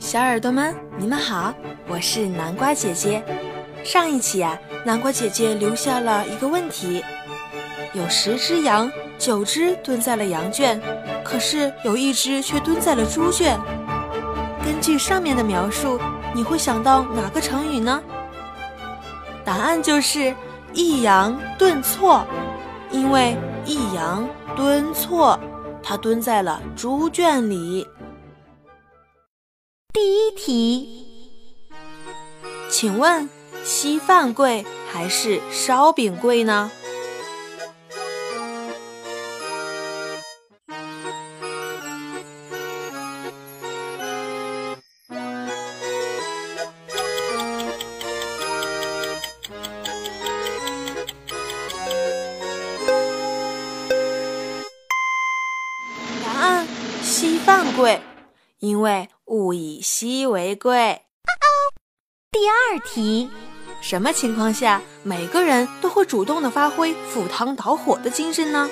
小耳朵们，你们好，我是南瓜姐姐。上一期啊，南瓜姐姐留下了一个问题：有十只羊，九只蹲在了羊圈，可是有一只却蹲在了猪圈。根据上面的描述，你会想到哪个成语呢？答案就是抑扬顿挫，因为抑扬顿挫，它蹲在了猪圈里。第一题，请问稀饭贵还是烧饼贵呢？答案：稀饭贵，因为物以稀为贵。第二题，什么情况下每个人都会主动的发挥赴汤蹈火的精神呢？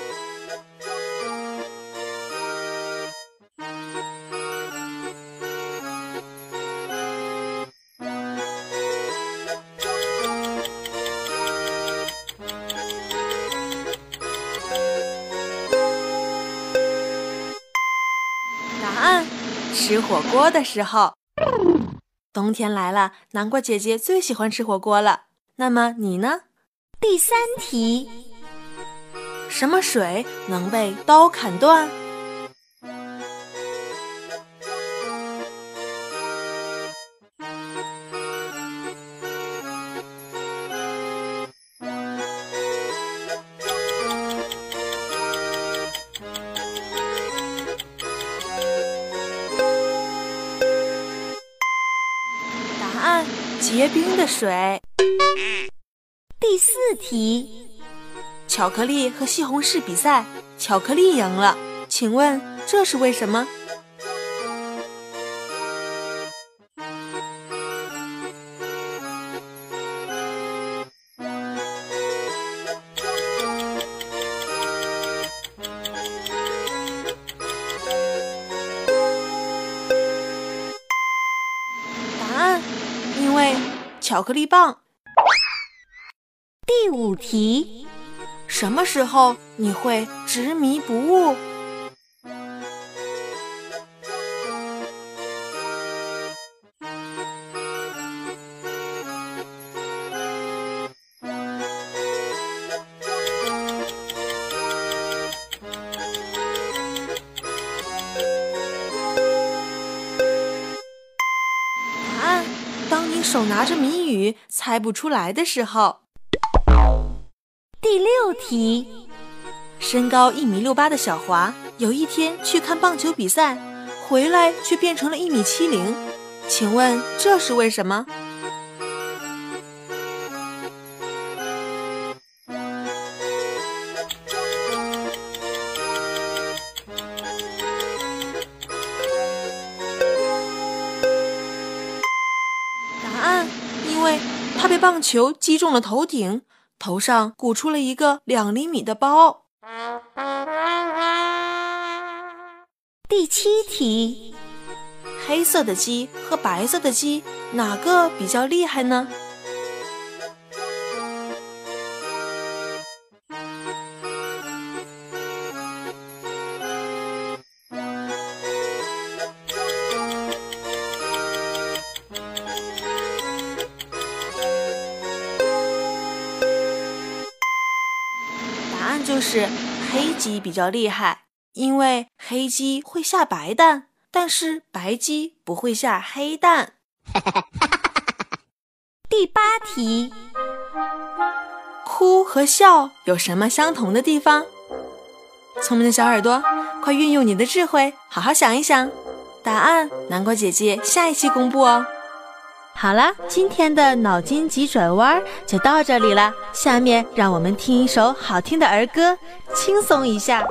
吃火锅的时候。冬天来了，南瓜姐姐最喜欢吃火锅了。那么你呢？第三题，什么水能被刀砍断？看：结冰的水。第四题，巧克力和西红柿比赛，巧克力赢了，请问这是为什么？巧克力棒。第五题，什么时候你会执迷不悟？手拿着谜语猜不出来的时候。第六题，身高一米六八的小华，有一天去看棒球比赛，回来却变成了一米七零，请问这是为什么？他被棒球击中了头顶。头上鼓出了一个两厘米的包。第七题，黑色的鸡和白色的鸡哪个比较厉害呢？就是黑鸡比较厉害，因为黑鸡会下白蛋，但是白鸡不会下黑蛋。第八题，哭和笑有什么相同的地方？聪明的小耳朵，快运用你的智慧，好好想一想。答案，南瓜姐姐下一期公布哦。好啦，今天的脑筋急转弯就到这里了。下面让我们听一首好听的儿歌，轻松一下。